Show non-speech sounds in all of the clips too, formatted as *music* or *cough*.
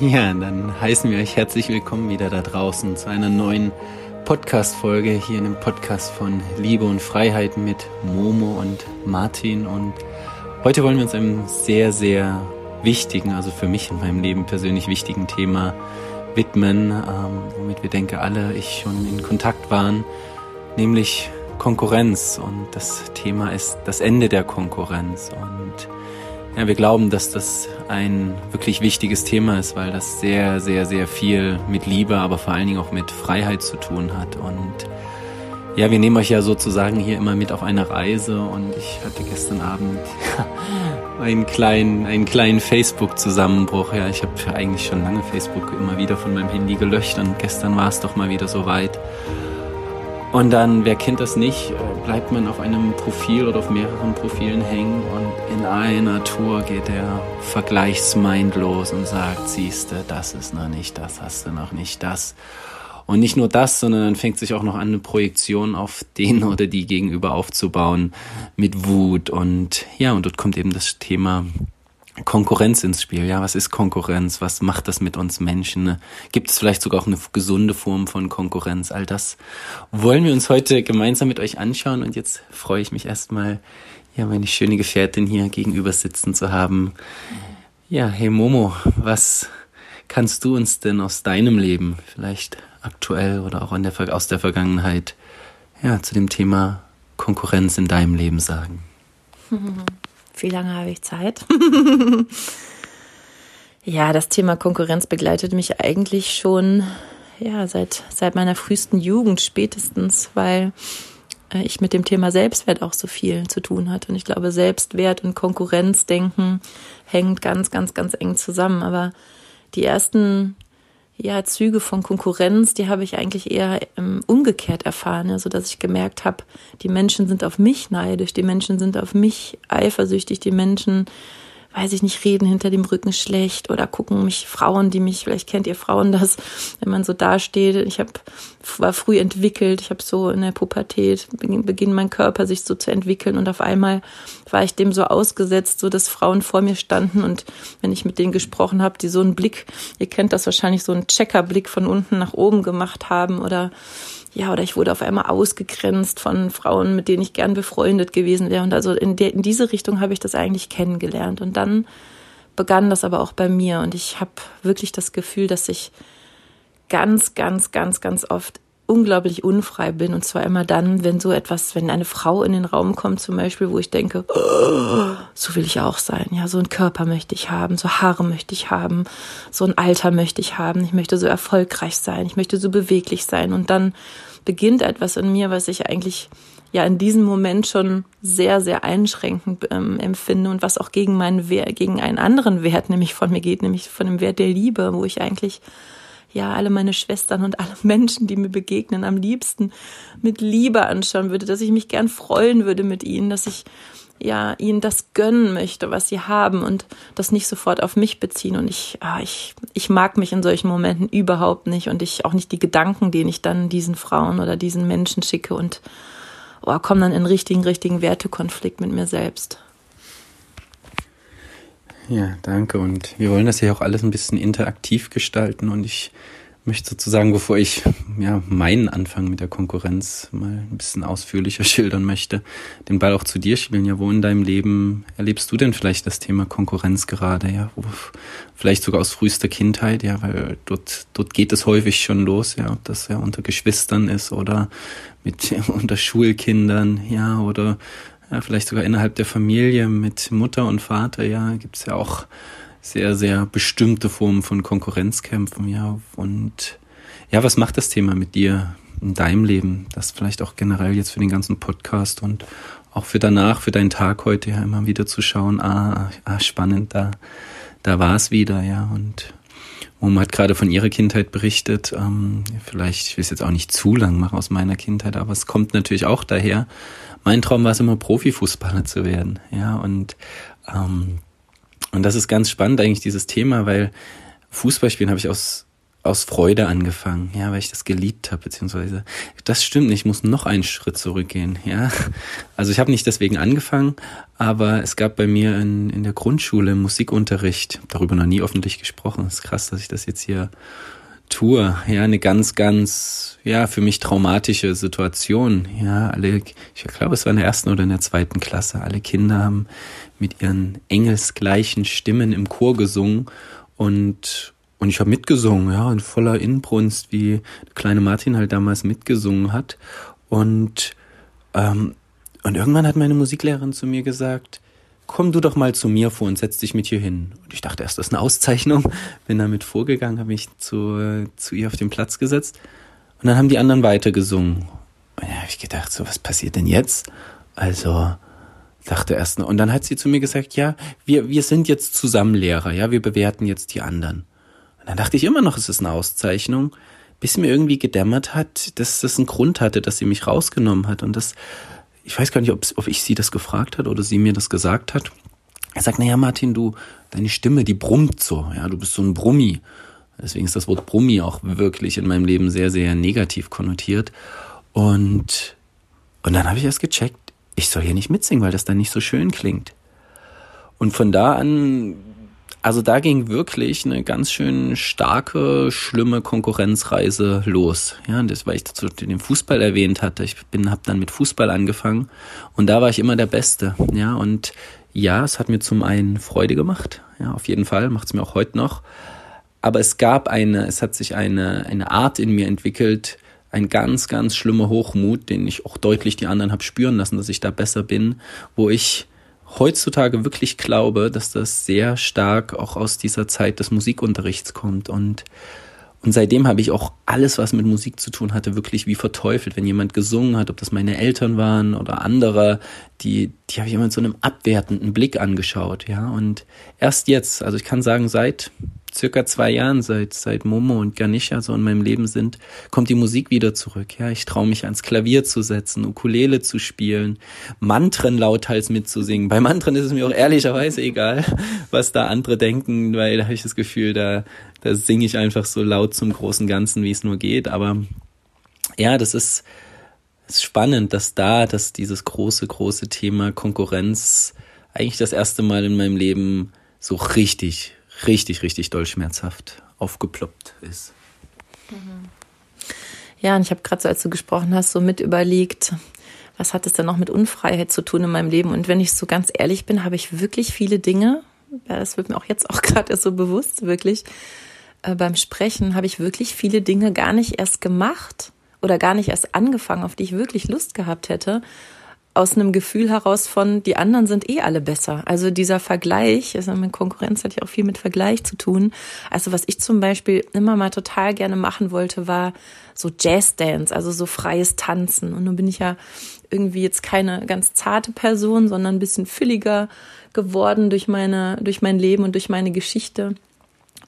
Ja, dann heißen wir euch herzlich willkommen wieder da draußen zu einer neuen Podcast-Folge hier in dem Podcast von Liebe und Freiheit mit Momo und Martin. Und heute wollen wir uns einem sehr, sehr wichtigen, also für mich in meinem Leben persönlich wichtigen Thema widmen, ähm, womit wir denke alle ich schon in Kontakt waren, nämlich Konkurrenz. Und das Thema ist das Ende der Konkurrenz. Und ja, wir glauben, dass das ein wirklich wichtiges Thema ist, weil das sehr, sehr, sehr viel mit Liebe, aber vor allen Dingen auch mit Freiheit zu tun hat. Und ja, wir nehmen euch ja sozusagen hier immer mit auf eine Reise und ich hatte gestern Abend *laughs* einen kleinen, einen kleinen Facebook-Zusammenbruch. Ja, ich habe eigentlich schon lange Facebook immer wieder von meinem Handy gelöscht und gestern war es doch mal wieder so weit. Und dann, wer kennt das nicht, bleibt man auf einem Profil oder auf mehreren Profilen hängen und in einer Tour geht der Vergleichsmind los und sagt, siehste, das ist noch nicht, das hast du noch nicht, das. Und nicht nur das, sondern dann fängt sich auch noch an, eine Projektion auf den oder die gegenüber aufzubauen mit Wut und ja, und dort kommt eben das Thema Konkurrenz ins Spiel. Ja, was ist Konkurrenz? Was macht das mit uns Menschen? Gibt es vielleicht sogar auch eine gesunde Form von Konkurrenz? All das wollen wir uns heute gemeinsam mit euch anschauen. Und jetzt freue ich mich erstmal, ja, meine schöne Gefährtin hier gegenüber sitzen zu haben. Ja, hey Momo, was kannst du uns denn aus deinem Leben, vielleicht aktuell oder auch der, aus der Vergangenheit, ja, zu dem Thema Konkurrenz in deinem Leben sagen? *laughs* Wie lange habe ich Zeit? *laughs* ja, das Thema Konkurrenz begleitet mich eigentlich schon ja, seit, seit meiner frühesten Jugend spätestens, weil äh, ich mit dem Thema Selbstwert auch so viel zu tun hatte. Und ich glaube, Selbstwert und Konkurrenzdenken hängt ganz, ganz, ganz eng zusammen. Aber die ersten ja, Züge von Konkurrenz, die habe ich eigentlich eher ähm, umgekehrt erfahren, so dass ich gemerkt habe, die Menschen sind auf mich neidisch, die Menschen sind auf mich eifersüchtig, die Menschen weiß ich nicht, reden hinter dem Rücken schlecht oder gucken mich Frauen, die mich, vielleicht kennt ihr Frauen das, *laughs* wenn man so dasteht. Ich hab, war früh entwickelt, ich habe so in der Pubertät, beginn, beginn mein Körper sich so zu entwickeln und auf einmal war ich dem so ausgesetzt, so dass Frauen vor mir standen und wenn ich mit denen gesprochen habe, die so einen Blick, ihr kennt das wahrscheinlich, so einen Checkerblick von unten nach oben gemacht haben oder ja, oder ich wurde auf einmal ausgegrenzt von Frauen, mit denen ich gern befreundet gewesen wäre. Und also in, de, in diese Richtung habe ich das eigentlich kennengelernt. Und dann begann das aber auch bei mir. Und ich habe wirklich das Gefühl, dass ich ganz, ganz, ganz, ganz oft unglaublich unfrei bin. Und zwar immer dann, wenn so etwas, wenn eine Frau in den Raum kommt zum Beispiel, wo ich denke, oh, so will ich auch sein. Ja, so ein Körper möchte ich haben, so Haare möchte ich haben, so ein Alter möchte ich haben. Ich möchte so erfolgreich sein, ich möchte so beweglich sein. Und dann beginnt etwas in mir, was ich eigentlich ja in diesem Moment schon sehr, sehr einschränkend ähm, empfinde und was auch gegen meinen Wert, gegen einen anderen Wert nämlich von mir geht, nämlich von dem Wert der Liebe, wo ich eigentlich ja alle meine Schwestern und alle Menschen, die mir begegnen, am liebsten mit Liebe anschauen würde, dass ich mich gern freuen würde mit ihnen, dass ich ja ihnen das gönnen möchte, was sie haben und das nicht sofort auf mich beziehen. Und ich, ah, ich, ich mag mich in solchen Momenten überhaupt nicht und ich auch nicht die Gedanken, den ich dann diesen Frauen oder diesen Menschen schicke und oh, komme dann in richtigen, richtigen Wertekonflikt mit mir selbst. Ja, danke. Und wir wollen das ja auch alles ein bisschen interaktiv gestalten und ich möchte sozusagen, bevor ich ja, meinen Anfang mit der Konkurrenz mal ein bisschen ausführlicher *laughs* schildern möchte, den Ball auch zu dir spielen. Ja, wo in deinem Leben erlebst du denn vielleicht das Thema Konkurrenz gerade? Ja, vielleicht sogar aus frühester Kindheit, ja, weil dort, dort geht es häufig schon los, ja, ob das ja unter Geschwistern ist oder mit *laughs* unter Schulkindern, ja, oder ja, vielleicht sogar innerhalb der Familie mit Mutter und Vater, ja, gibt's ja auch sehr, sehr bestimmte Formen von Konkurrenzkämpfen, ja. Und ja, was macht das Thema mit dir in deinem Leben? Das vielleicht auch generell jetzt für den ganzen Podcast und auch für danach, für deinen Tag heute ja immer wieder zu schauen, ah, ah spannend, da, da war es wieder, ja. Und Mom hat gerade von ihrer Kindheit berichtet. Ähm, vielleicht, ich will es jetzt auch nicht zu lang machen aus meiner Kindheit, aber es kommt natürlich auch daher. Mein Traum war es immer, Profifußballer zu werden. Ja, und ähm, und das ist ganz spannend eigentlich, dieses Thema, weil Fußballspielen habe ich aus, aus Freude angefangen, ja, weil ich das geliebt habe, beziehungsweise das stimmt nicht, ich muss noch einen Schritt zurückgehen, ja. Also ich habe nicht deswegen angefangen, aber es gab bei mir in, in der Grundschule Musikunterricht, darüber noch nie öffentlich gesprochen. Es ist krass, dass ich das jetzt hier tue, ja, eine ganz, ganz, ja, für mich traumatische Situation, ja, alle, ich glaube, es war in der ersten oder in der zweiten Klasse, alle Kinder haben mit ihren engelsgleichen Stimmen im Chor gesungen und und ich habe mitgesungen, ja, in voller Inbrunst, wie kleine Martin halt damals mitgesungen hat. Und, ähm, und irgendwann hat meine Musiklehrerin zu mir gesagt, komm du doch mal zu mir vor und setz dich mit hier hin. Und ich dachte erst, das ist eine Auszeichnung. Bin damit vorgegangen, habe mich zu, zu ihr auf den Platz gesetzt. Und dann haben die anderen weitergesungen. Und da habe ich gedacht, so, was passiert denn jetzt? Also, dachte erst, und dann hat sie zu mir gesagt, ja, wir, wir sind jetzt zusammen Lehrer, ja, wir bewerten jetzt die anderen. Dann dachte ich immer noch, es ist eine Auszeichnung, bis mir irgendwie gedämmert hat, dass das einen Grund hatte, dass sie mich rausgenommen hat. Und das, ich weiß gar nicht, ob, ich sie das gefragt hat oder sie mir das gesagt hat. Er sagt, naja, Martin, du, deine Stimme, die brummt so, ja, du bist so ein Brummi. Deswegen ist das Wort Brummi auch wirklich in meinem Leben sehr, sehr negativ konnotiert. Und, und dann habe ich erst gecheckt, ich soll hier nicht mitsingen, weil das dann nicht so schön klingt. Und von da an also da ging wirklich eine ganz schön starke, schlimme Konkurrenzreise los. Ja, das, weil ich dazu den Fußball erwähnt hatte. Ich bin, habe dann mit Fußball angefangen und da war ich immer der Beste. Ja, und ja, es hat mir zum einen Freude gemacht. Ja, auf jeden Fall macht es mir auch heute noch. Aber es gab eine, es hat sich eine eine Art in mir entwickelt, ein ganz, ganz schlimmer Hochmut, den ich auch deutlich die anderen habe spüren lassen, dass ich da besser bin, wo ich heutzutage wirklich glaube, dass das sehr stark auch aus dieser Zeit des Musikunterrichts kommt und und seitdem habe ich auch alles, was mit Musik zu tun hatte, wirklich wie verteufelt. Wenn jemand gesungen hat, ob das meine Eltern waren oder andere, die, die habe ich immer mit so einem abwertenden Blick angeschaut, ja. Und erst jetzt, also ich kann sagen, seit circa zwei Jahren, seit, seit Momo und Ganesha so in meinem Leben sind, kommt die Musik wieder zurück. Ja, ich traue mich ans Klavier zu setzen, Ukulele zu spielen, Mantren lauthals mitzusingen. Bei Mantren ist es mir auch ehrlicherweise egal, was da andere denken, weil da habe ich das Gefühl, da, da singe ich einfach so laut zum großen Ganzen, wie es nur geht. Aber ja, das ist, ist spannend, dass da, dass dieses große, große Thema Konkurrenz eigentlich das erste Mal in meinem Leben so richtig, richtig, richtig doll schmerzhaft aufgeploppt ist. Mhm. Ja, und ich habe gerade so, als du gesprochen hast, so mit überlegt, was hat es denn noch mit Unfreiheit zu tun in meinem Leben? Und wenn ich so ganz ehrlich bin, habe ich wirklich viele Dinge, das wird mir auch jetzt auch *laughs* gerade so bewusst, wirklich, äh, beim Sprechen habe ich wirklich viele Dinge gar nicht erst gemacht oder gar nicht erst angefangen, auf die ich wirklich Lust gehabt hätte aus einem Gefühl heraus von, die anderen sind eh alle besser. Also dieser Vergleich, also mit Konkurrenz hat ja auch viel mit Vergleich zu tun. Also was ich zum Beispiel immer mal total gerne machen wollte, war so Jazzdance, also so freies Tanzen. Und nun bin ich ja irgendwie jetzt keine ganz zarte Person, sondern ein bisschen fülliger geworden durch meine, durch mein Leben und durch meine Geschichte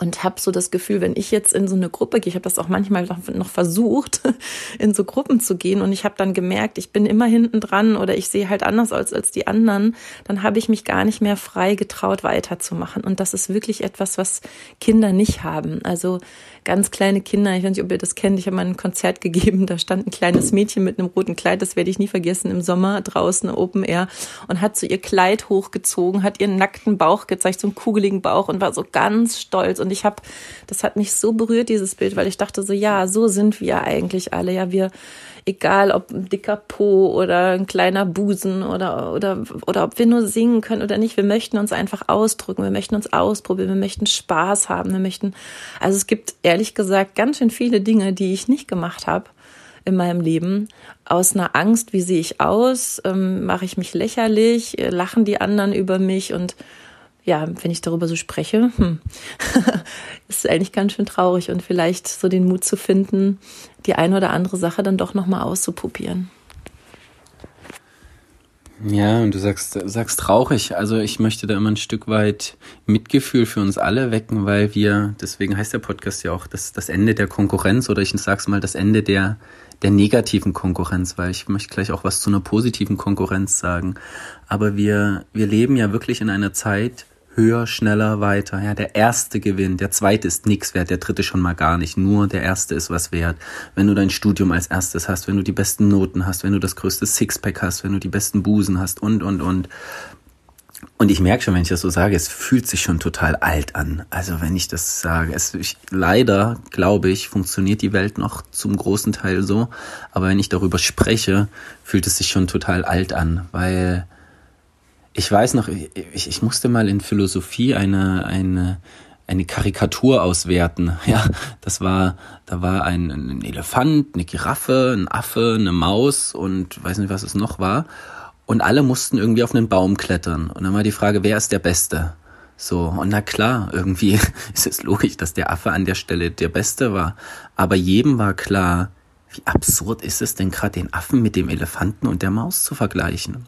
und habe so das Gefühl, wenn ich jetzt in so eine Gruppe gehe, ich habe das auch manchmal noch versucht, *laughs* in so Gruppen zu gehen und ich habe dann gemerkt, ich bin immer hinten dran oder ich sehe halt anders als als die anderen, dann habe ich mich gar nicht mehr frei getraut weiterzumachen und das ist wirklich etwas, was Kinder nicht haben. Also ganz kleine Kinder, ich weiß nicht, ob ihr das kennt, ich habe mal ein Konzert gegeben, da stand ein kleines Mädchen mit einem roten Kleid, das werde ich nie vergessen, im Sommer draußen Open Air und hat so ihr Kleid hochgezogen, hat ihren nackten Bauch gezeigt, so einen kugeligen Bauch und war so ganz stolz. Und ich habe, das hat mich so berührt, dieses Bild, weil ich dachte so, ja, so sind wir eigentlich alle, ja, wir egal ob ein dicker Po oder ein kleiner Busen oder, oder, oder ob wir nur singen können oder nicht. Wir möchten uns einfach ausdrücken, wir möchten uns ausprobieren, wir möchten Spaß haben, wir möchten, also es gibt ehrlich gesagt ganz schön viele Dinge, die ich nicht gemacht habe in meinem Leben. Aus einer Angst, wie sehe ich aus, ähm, mache ich mich lächerlich, lachen die anderen über mich? Und ja, wenn ich darüber so spreche, hm, *laughs* ist eigentlich ganz schön traurig und vielleicht so den Mut zu finden, die eine oder andere Sache dann doch nochmal auszuprobieren. Ja, und du sagst, sagst traurig. Also ich möchte da immer ein Stück weit Mitgefühl für uns alle wecken, weil wir, deswegen heißt der Podcast ja auch das, das Ende der Konkurrenz oder ich sag's mal, das Ende der, der negativen Konkurrenz, weil ich möchte gleich auch was zu einer positiven Konkurrenz sagen. Aber wir, wir leben ja wirklich in einer Zeit, höher, schneller, weiter. Ja, der erste gewinnt, der zweite ist nix wert, der dritte schon mal gar nicht. Nur der erste ist was wert. Wenn du dein Studium als erstes hast, wenn du die besten Noten hast, wenn du das größte Sixpack hast, wenn du die besten Busen hast und, und, und. Und ich merke schon, wenn ich das so sage, es fühlt sich schon total alt an. Also wenn ich das sage, es, ich, leider glaube ich, funktioniert die Welt noch zum großen Teil so. Aber wenn ich darüber spreche, fühlt es sich schon total alt an, weil ich weiß noch, ich, ich musste mal in Philosophie eine, eine, eine Karikatur auswerten. *laughs* Ja, das war, da war ein, ein Elefant, eine Giraffe, ein Affe, eine Maus und weiß nicht, was es noch war. Und alle mussten irgendwie auf einen Baum klettern. Und dann war die Frage, wer ist der Beste? So, und na klar, irgendwie *laughs* ist es logisch, dass der Affe an der Stelle der Beste war. Aber jedem war klar, wie absurd ist es denn gerade, den Affen mit dem Elefanten und der Maus zu vergleichen?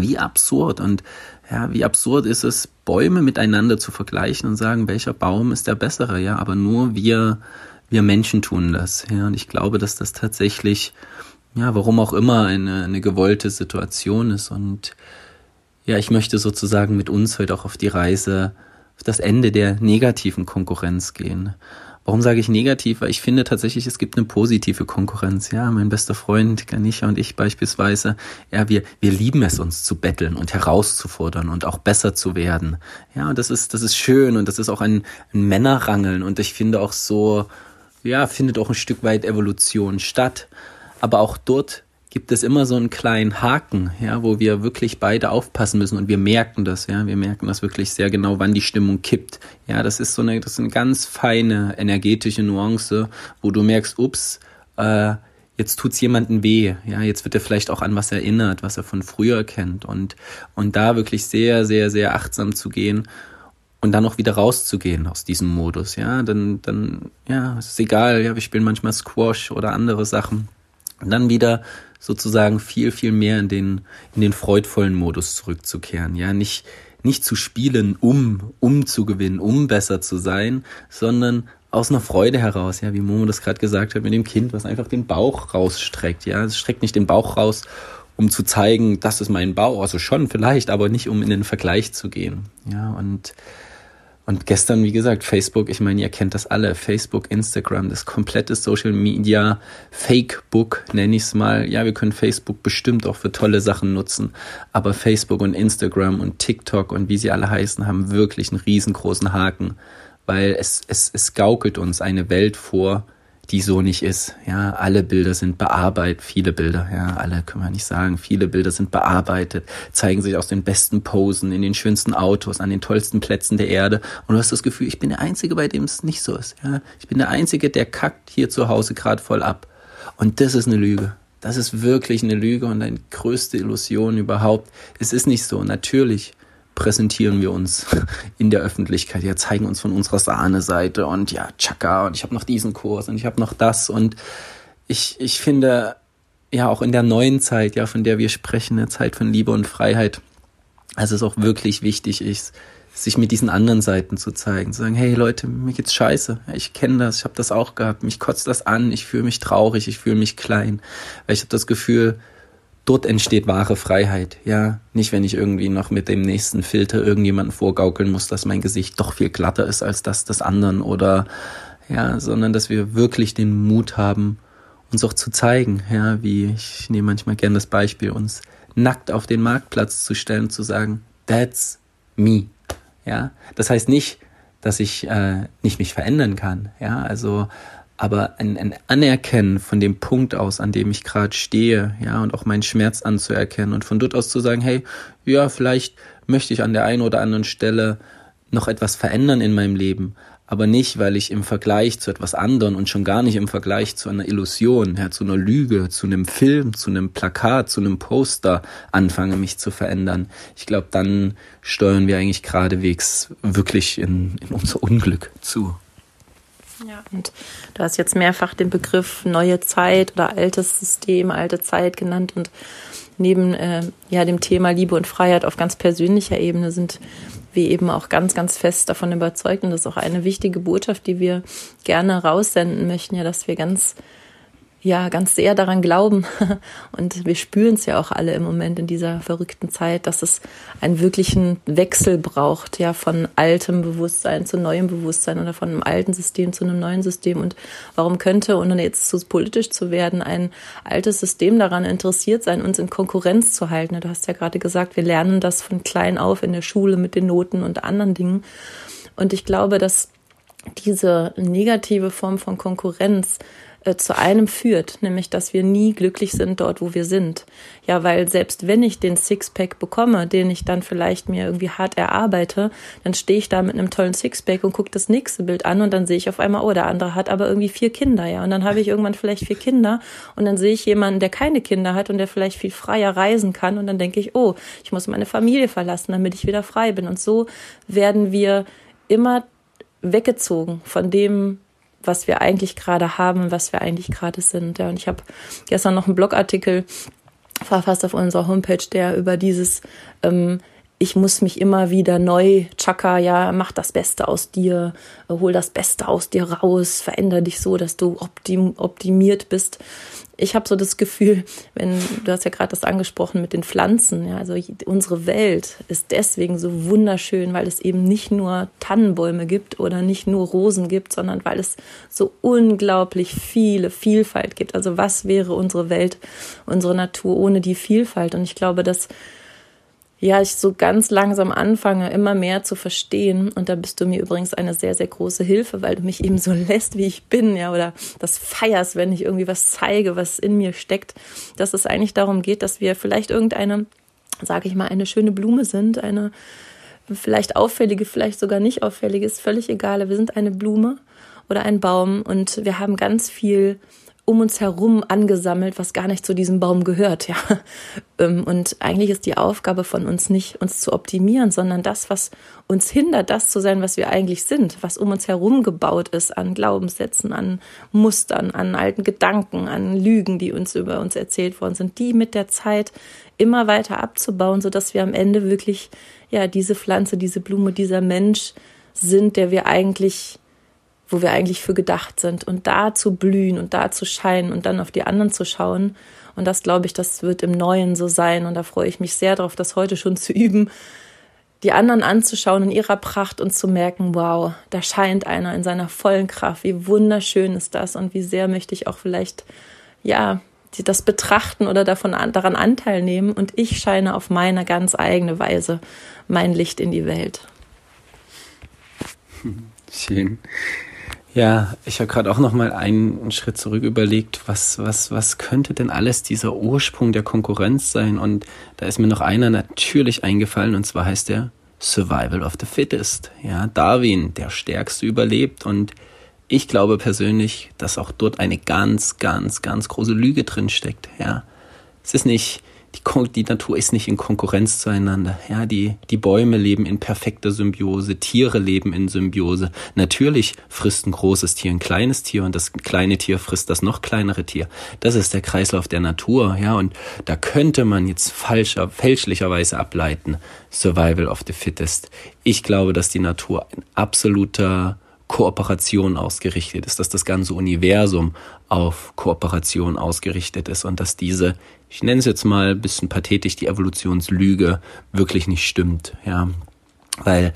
Wie absurd und ja, wie absurd ist es, Bäume miteinander zu vergleichen und sagen, welcher Baum ist der bessere, ja, aber nur wir, wir Menschen tun das, ja, und ich glaube, dass das tatsächlich ja, warum auch immer eine, eine gewollte Situation ist. Und ja, ich möchte sozusagen mit uns heute auch auf die Reise, auf das Ende der negativen Konkurrenz gehen. Warum sage ich negativ? Weil ich finde tatsächlich, es gibt eine positive Konkurrenz. Ja, mein bester Freund Ganisha und ich beispielsweise, ja, wir, wir lieben es, uns zu betteln und herauszufordern und auch besser zu werden. Ja, das ist, das ist schön und das ist auch ein, ein Männerrangeln und ich finde auch so, ja, findet auch ein Stück weit Evolution statt. Aber auch dort gibt es immer so einen kleinen Haken, ja, wo wir wirklich beide aufpassen müssen und wir merken das, ja, wir merken das wirklich sehr genau, wann die Stimmung kippt. Ja, das ist so eine, das ist eine ganz feine energetische Nuance, wo du merkst, ups, äh, jetzt tut's jemandem weh, ja, jetzt wird er vielleicht auch an was erinnert, was er von früher kennt. Und und da wirklich sehr, sehr, sehr achtsam zu gehen und dann auch wieder rauszugehen aus diesem Modus, ja, dann, dann, ja, ist egal, ja, wir spielen manchmal Squash oder andere Sachen und dann wieder sozusagen viel, viel mehr in den, in den freudvollen Modus zurückzukehren. Ja, nicht, nicht zu spielen, um, um zu gewinnen, um besser zu sein, sondern aus einer Freude heraus, ja, wie Momo das gerade gesagt hat, mit dem Kind, was einfach den Bauch rausstreckt, ja, es streckt nicht den Bauch raus, um zu zeigen, das ist mein Bauch, also schon vielleicht, aber nicht um in den Vergleich zu gehen, ja, und und gestern, wie gesagt, Facebook, ich meine, ihr kennt das alle, Facebook, Instagram, das komplette Social Media, Fake-Book nenne ich es mal. Ja, wir können Facebook bestimmt auch für tolle Sachen nutzen, aber Facebook und Instagram und TikTok und wie sie alle heißen, haben wirklich einen riesengroßen Haken, weil es, es, es gaukelt uns eine Welt vor, die so nicht ist. Ja, alle Bilder sind bearbeitet, viele Bilder, ja, alle können wir nicht sagen, viele Bilder sind bearbeitet, zeigen sich aus den besten Posen, in den schönsten Autos, an den tollsten Plätzen der Erde. Und du hast das Gefühl, ich bin der Einzige, bei dem es nicht so ist. Ja, ich bin der Einzige, der kackt hier zu Hause gerade voll ab. Und das ist eine Lüge. Das ist wirklich eine Lüge und eine größte Illusion überhaupt. Es ist nicht so. Natürlich präsentieren wir uns *laughs* in der Öffentlichkeit, ja, zeigen uns von unserer Sahneseite und ja, tschakka und ich habe noch diesen Kurs und ich habe noch das. Und ich, ich finde, ja, auch in der neuen Zeit, ja, von der wir sprechen, der Zeit von Liebe und Freiheit, also es auch wirklich wichtig ist, sich mit diesen anderen Seiten zu zeigen, zu sagen, hey Leute, mir geht's scheiße, ich kenne das, ich habe das auch gehabt, mich kotzt das an, ich fühle mich traurig, ich fühle mich klein, weil ich habe das Gefühl, dort entsteht wahre Freiheit, ja. Nicht, wenn ich irgendwie noch mit dem nächsten Filter irgendjemanden vorgaukeln muss, dass mein Gesicht doch viel glatter ist als das des anderen oder, ja, sondern dass wir wirklich den Mut haben, uns auch zu zeigen, ja, wie ich nehme manchmal gern das Beispiel, uns nackt auf den Marktplatz zu stellen, zu sagen, that's me, ja. Das heißt nicht, dass ich äh, nicht mich verändern kann, ja, also aber ein, ein Anerkennen von dem Punkt aus, an dem ich gerade stehe, ja, und auch meinen Schmerz anzuerkennen und von dort aus zu sagen, hey, ja, vielleicht möchte ich an der einen oder anderen Stelle noch etwas verändern in meinem Leben, aber nicht, weil ich im Vergleich zu etwas anderem und schon gar nicht im Vergleich zu einer Illusion, ja, zu einer Lüge, zu einem Film, zu einem Plakat, zu einem Poster anfange, mich zu verändern. Ich glaube, dann steuern wir eigentlich geradewegs wirklich in, in unser Unglück zu. Ja. Und du hast jetzt mehrfach den Begriff neue Zeit oder altes System, alte Zeit genannt und neben äh, ja dem Thema Liebe und Freiheit auf ganz persönlicher Ebene sind wir eben auch ganz, ganz fest davon überzeugt und das ist auch eine wichtige Botschaft, die wir gerne raussenden möchten, ja, dass wir ganz ja ganz sehr daran glauben. *laughs* Und wir spüren es ja auch alle im Moment in dieser verrückten Zeit, dass es einen wirklichen Wechsel braucht, ja von altem Bewusstsein zu neuem Bewusstsein oder von einem alten System zu einem neuen System. Und warum könnte ohne jetzt zu politisch zu werden ein altes System daran interessiert sein, uns in Konkurrenz zu halten? Du hast ja gerade gesagt, wir lernen das von klein auf in der Schule mit den Noten und anderen Dingen. Und ich glaube, dass diese negative Form von Konkurrenz äh, zu einem führt, nämlich dass wir nie glücklich sind dort, wo wir sind. Ja, weil selbst wenn ich den Sixpack bekomme, den ich dann vielleicht mir irgendwie hart erarbeite, dann stehe ich da mit einem tollen Sixpack und gucke das nächste Bild an und dann sehe ich auf einmal, oh, der andere hat aber irgendwie vier Kinder, ja. Und dann habe ich irgendwann vielleicht vier Kinder und dann sehe ich jemanden, der keine Kinder hat und der vielleicht viel freier reisen kann und dann denke ich, oh, ich muss meine Familie verlassen, damit ich wieder frei bin. Und so werden wir immer weggezogen von dem, was wir eigentlich gerade haben, was wir eigentlich gerade sind. Ja, und ich habe gestern noch einen Blogartikel verfasst auf unserer Homepage, der über dieses ähm, ich muss mich immer wieder neu, Chaka, ja, mach das Beste aus dir, hol das Beste aus dir raus, veränder dich so, dass du optim, optimiert bist ich habe so das Gefühl, wenn du hast ja gerade das angesprochen mit den Pflanzen, ja, also unsere Welt ist deswegen so wunderschön, weil es eben nicht nur Tannenbäume gibt oder nicht nur Rosen gibt, sondern weil es so unglaublich viele Vielfalt gibt. Also was wäre unsere Welt, unsere Natur ohne die Vielfalt? Und ich glaube, dass ja, ich so ganz langsam anfange, immer mehr zu verstehen. Und da bist du mir übrigens eine sehr, sehr große Hilfe, weil du mich eben so lässt, wie ich bin, ja, oder das feierst, wenn ich irgendwie was zeige, was in mir steckt, dass es eigentlich darum geht, dass wir vielleicht irgendeine, sage ich mal, eine schöne Blume sind, eine vielleicht auffällige, vielleicht sogar nicht auffällige, ist völlig egal. Wir sind eine Blume oder ein Baum und wir haben ganz viel um uns herum angesammelt, was gar nicht zu diesem Baum gehört, ja. *laughs* Ähm, und eigentlich ist die Aufgabe von uns nicht, uns zu optimieren, sondern das, was uns hindert, das zu sein, was wir eigentlich sind, was um uns herum gebaut ist an Glaubenssätzen, an Mustern, an alten Gedanken, an Lügen, die uns über uns erzählt worden sind, die mit der Zeit immer weiter abzubauen, so dass wir am Ende wirklich, ja, diese Pflanze, diese Blume, dieser Mensch sind, der wir eigentlich wo wir eigentlich für gedacht sind und da zu blühen und da zu scheinen und dann auf die anderen zu schauen. Und das glaube ich, das wird im Neuen so sein. Und da freue ich mich sehr darauf, das heute schon zu *laughs* üben, die anderen anzuschauen in ihrer Pracht und zu merken, wow, da scheint einer in seiner vollen Kraft. Wie wunderschön ist das und wie sehr möchte ich auch vielleicht, ja, das betrachten oder davon daran Anteil nehmen und ich scheine auf meine ganz eigene Weise mein Licht in die Welt. Schön. Ja, ich habe gerade auch noch mal einen Schritt zurück überlegt, was, was, was könnte denn alles dieser Ursprung der Konkurrenz sein? Und da ist mir noch einer natürlich eingefallen, und zwar heißt der Survival of the Fittest. Ja, Darwin, der Stärkste überlebt. Und ich glaube persönlich, dass auch dort eine ganz, ganz, ganz große Lüge drin steckt. Ja, es ist nicht die, die Natur ist nicht in Konkurrenz zueinander. Ja, die, die Bäume leben in perfekter Symbiose, Tiere leben in Symbiose. Natürlich frisst ein großes Tier ein kleines Tier und das kleine Tier frisst das noch kleinere Tier. Das ist der Kreislauf der Natur, ja, und da könnte man jetzt falscher, fälschlicherweise ableiten, Survival of the Fittest. Ich glaube, dass die Natur ein absoluter Kooperation ausgerichtet ist, dass das ganze Universum auf Kooperation ausgerichtet ist und dass diese, ich nenne es jetzt mal ein bisschen pathetisch, die Evolutionslüge wirklich nicht stimmt, ja, weil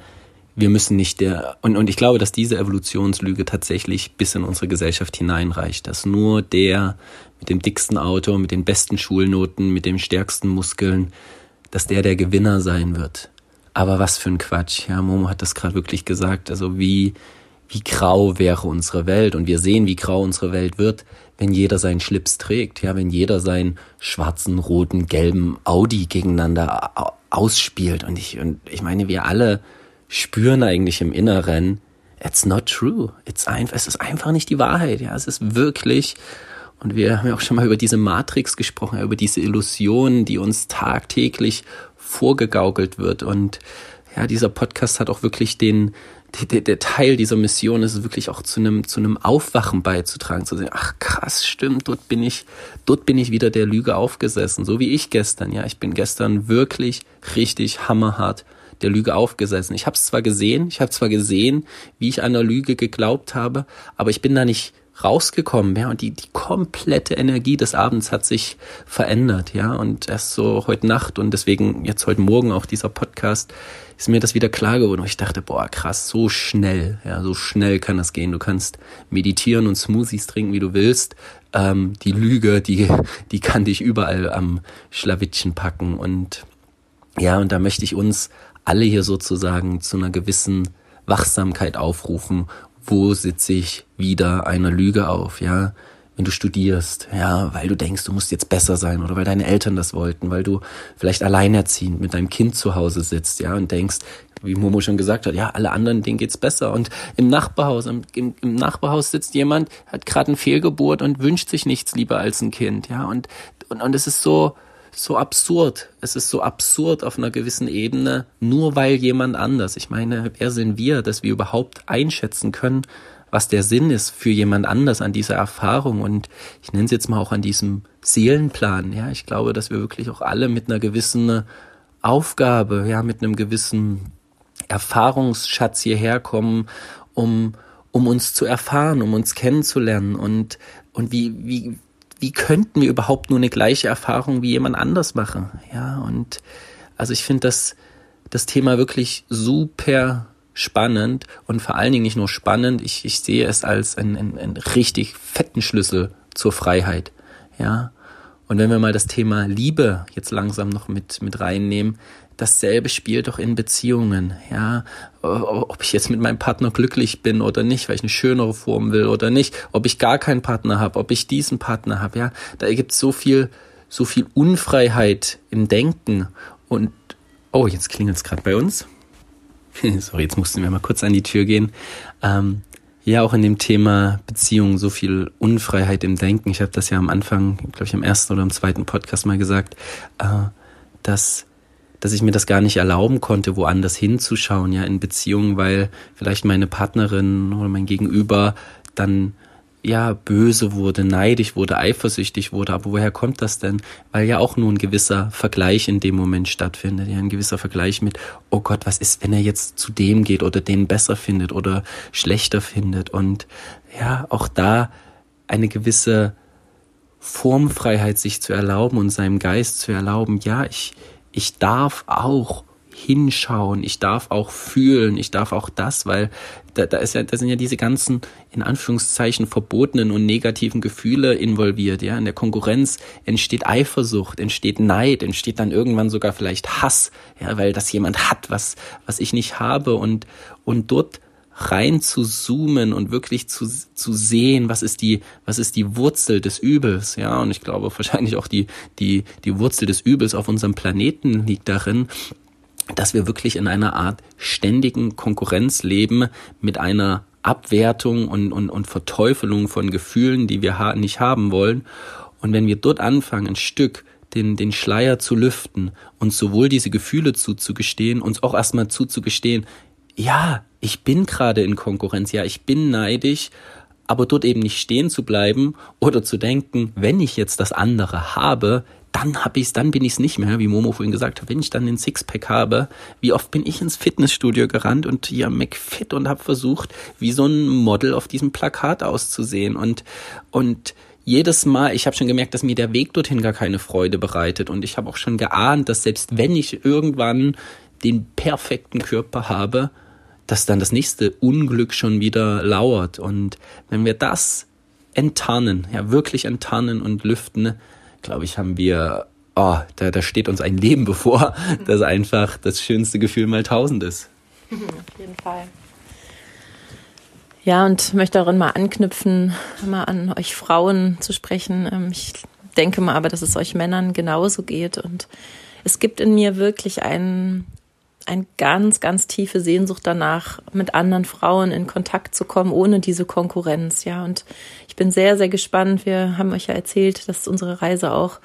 wir müssen nicht der, und, und ich glaube, dass diese Evolutionslüge tatsächlich bis in unsere Gesellschaft hineinreicht, dass nur der mit dem dicksten Auto, mit den besten Schulnoten, mit den stärksten Muskeln, dass der der Gewinner sein wird. Aber was für ein Quatsch, ja, Momo hat das gerade wirklich gesagt, also wie, wie grau wäre unsere Welt. Und wir sehen, wie grau unsere Welt wird, wenn jeder seinen Schlips trägt, ja, wenn jeder seinen schwarzen, roten, gelben Audi gegeneinander ausspielt. Und ich, und ich meine, wir alle spüren eigentlich im Inneren, it's not true. It's einfach, es ist einfach nicht die Wahrheit, ja, es ist wirklich, und wir haben ja auch schon mal über diese Matrix gesprochen, über diese Illusion, die uns tagtäglich vorgegaukelt wird. Und ja, dieser Podcast hat auch wirklich den, der, der Teil dieser Mission ist wirklich auch zu einem zu einem Aufwachen beizutragen, zu sagen, ach krass, stimmt, dort bin ich, dort bin ich wieder der Lüge aufgesessen, so wie ich gestern, ja, ich bin gestern wirklich richtig hammerhart der Lüge aufgesessen. Ich habe es zwar gesehen, ich habe zwar gesehen, wie ich einer Lüge geglaubt habe, aber ich bin da nicht rausgekommen, ja, und die, die komplette Energie des Abends hat sich verändert, ja, und erst so heute Nacht und deswegen jetzt heute Morgen auch dieser Podcast ist mir das wieder klar geworden. Und ich dachte, boah, krass, so schnell, ja, so schnell kann das gehen. Du kannst meditieren und Smoothies trinken, wie du willst. Ähm, die Lüge, die, die kann dich überall am Schlawittchen packen und ja, und da möchte ich uns alle hier sozusagen zu einer gewissen Wachsamkeit aufrufen. Wo sitze ich wieder einer Lüge auf, ja? Wenn du studierst, ja, weil du denkst, du musst jetzt besser sein oder weil deine Eltern das wollten, weil du vielleicht alleinerziehend mit deinem Kind zu Hause sitzt, ja, und denkst, wie Momo schon gesagt hat, ja, alle anderen, denen geht's besser. Und im Nachbarhaus, im, im Nachbarhaus sitzt jemand, hat gerade eine Fehlgeburt und wünscht sich nichts lieber als ein Kind, ja, und, und, und es ist so, so absurd. Es ist so absurd auf einer gewissen Ebene, nur weil jemand anders. Ich meine, wer sind wir, dass wir überhaupt einschätzen können, was der Sinn ist für jemand anders an dieser Erfahrung und ich nenne es jetzt mal auch an diesem Seelenplan. Ja, ich glaube, dass wir wirklich auch alle mit einer gewissen Aufgabe, ja, mit einem gewissen Erfahrungsschatz hierher kommen, um um uns zu erfahren, um uns kennenzulernen und und wie wie wie könnten wir überhaupt nur eine gleiche Erfahrung wie jemand anders machen? Ja, und also ich finde das, das Thema wirklich super spannend und vor allen Dingen nicht nur spannend, ich, ich sehe es als einen, einen, richtig fetten Schlüssel zur Freiheit. Ja. Und wenn wir mal das Thema Liebe jetzt langsam noch mit, mit reinnehmen, dasselbe spielt doch in Beziehungen, ja. Ob ich jetzt mit meinem Partner glücklich bin oder nicht, weil ich eine schönere Form will oder nicht, ob ich gar keinen Partner habe, ob ich diesen Partner habe, ja. Da gibt es so viel, so viel Unfreiheit im Denken und oh, jetzt klingelt es gerade bei uns. *laughs* Sorry, jetzt mussten wir mal kurz an die Tür gehen. Ähm, ja, auch in dem Thema Beziehung so viel Unfreiheit im Denken. Ich habe das ja am Anfang, glaube ich, am ersten oder am zweiten Podcast mal gesagt, äh, dass dass ich mir das gar nicht erlauben konnte, woanders hinzuschauen, ja, in Beziehungen, weil vielleicht meine Partnerin oder mein Gegenüber dann ja, böse wurde, neidisch wurde, eifersüchtig wurde. Aber woher kommt das denn? Weil ja auch nur ein gewisser Vergleich in dem Moment stattfindet. Ja, ein gewisser Vergleich mit, oh Gott, was ist, wenn er jetzt zu dem geht oder den besser findet oder schlechter findet? Und ja, auch da eine gewisse Formfreiheit sich zu erlauben und seinem Geist zu erlauben, ja, ich, ich darf auch hinschauen, ich darf auch fühlen, ich darf auch das, weil da, da ist ja, da sind ja diese ganzen in Anführungszeichen verbotenen und negativen Gefühle involviert, ja. In der Konkurrenz entsteht Eifersucht, entsteht Neid, entsteht dann irgendwann sogar vielleicht Hass, ja, weil das jemand hat, was, was ich nicht habe und, und dort rein zu zoomen und wirklich zu, zu sehen, was ist die, was ist die Wurzel des Übels, ja. Und ich glaube *laughs* wahrscheinlich auch die, die, die Wurzel des Übels auf unserem Planeten liegt darin, dass wir wirklich in einer Art ständigen Konkurrenz leben mit einer Abwertung und, und, und Verteufelung von Gefühlen, die wir nicht haben wollen. Und wenn wir dort anfangen, ein Stück den, den Schleier zu lüften, uns sowohl diese Gefühle zuzugestehen, uns auch erstmal zuzugestehen, ja, ich bin gerade in Konkurrenz, ja, ich bin neidisch, aber dort eben nicht stehen zu bleiben oder zu denken, wenn ich jetzt das andere habe, dann hab ich's, dann bin ich's nicht mehr, wie Momo vorhin gesagt hat, wenn ich dann den Sixpack habe, wie oft bin ich ins Fitnessstudio gerannt und ja McFit und habe versucht, wie so ein Model auf diesem Plakat auszusehen. Und und jedes Mal, ich habe schon gemerkt, dass mir der Weg dorthin gar keine Freude bereitet. Und ich habe auch schon geahnt, dass selbst wenn ich irgendwann den perfekten Körper habe, dass dann das nächste Unglück schon wieder lauert. Und wenn wir das enttarnen, ja wirklich enttarnen und lüften, glaube ich, haben wir, oh, da, da steht uns ein Leben bevor, *laughs* das einfach das schönste Gefühl mal tausend ist. Auf jeden Fall. Ja, und möchte darin mal anknüpfen, mal an euch Frauen zu sprechen. Ähm, ich denke mal aber, dass es euch Männern genauso geht. Und es gibt in mir wirklich einen eine ganz, ganz tiefe Sehnsucht danach, mit anderen Frauen in Kontakt zu kommen, ohne diese Konkurrenz. Ja, und ich bin sehr, sehr gespannt. Wir haben euch ja erzählt, dass unsere Reise auch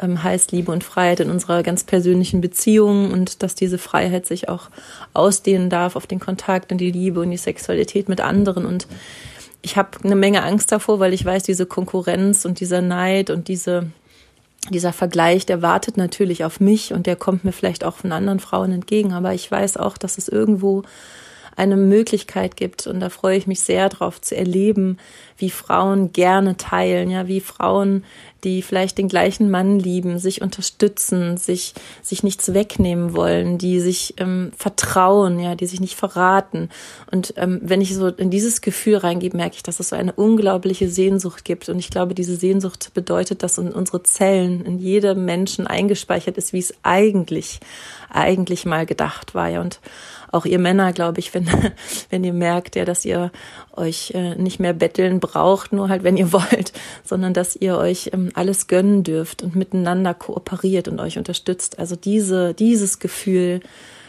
ähm, heißt Liebe und Freiheit in unserer ganz persönlichen Beziehung und dass diese Freiheit sich auch ausdehnen darf auf den Kontakt und die Liebe und die Sexualität mit anderen. Und ich habe eine Menge Angst davor, weil ich weiß, diese Konkurrenz und dieser Neid und diese dieser Vergleich, der wartet natürlich auf mich und der kommt mir vielleicht auch von anderen Frauen entgegen, aber ich weiß auch, dass es irgendwo eine Möglichkeit gibt. Und da freue ich mich sehr drauf zu erleben, wie Frauen gerne teilen, ja, wie Frauen, die vielleicht den gleichen Mann lieben, sich unterstützen, sich, sich nichts wegnehmen wollen, die sich ähm, vertrauen, ja, die sich nicht verraten. Und ähm, wenn ich so in dieses Gefühl reingehe, merke ich, dass es so eine unglaubliche Sehnsucht gibt. Und ich glaube, diese Sehnsucht bedeutet, dass in unsere Zellen, in jedem Menschen eingespeichert ist, wie es eigentlich, eigentlich mal gedacht war. Ja, und auch ihr Männer, glaube ich, wenn, *laughs* wenn ihr merkt, ja, dass ihr euch äh, nicht mehr betteln braucht, nur halt, wenn ihr *laughs* wollt, sondern dass ihr euch ähm, alles gönnen dürft und miteinander kooperiert und euch unterstützt. Also diese, dieses Gefühl,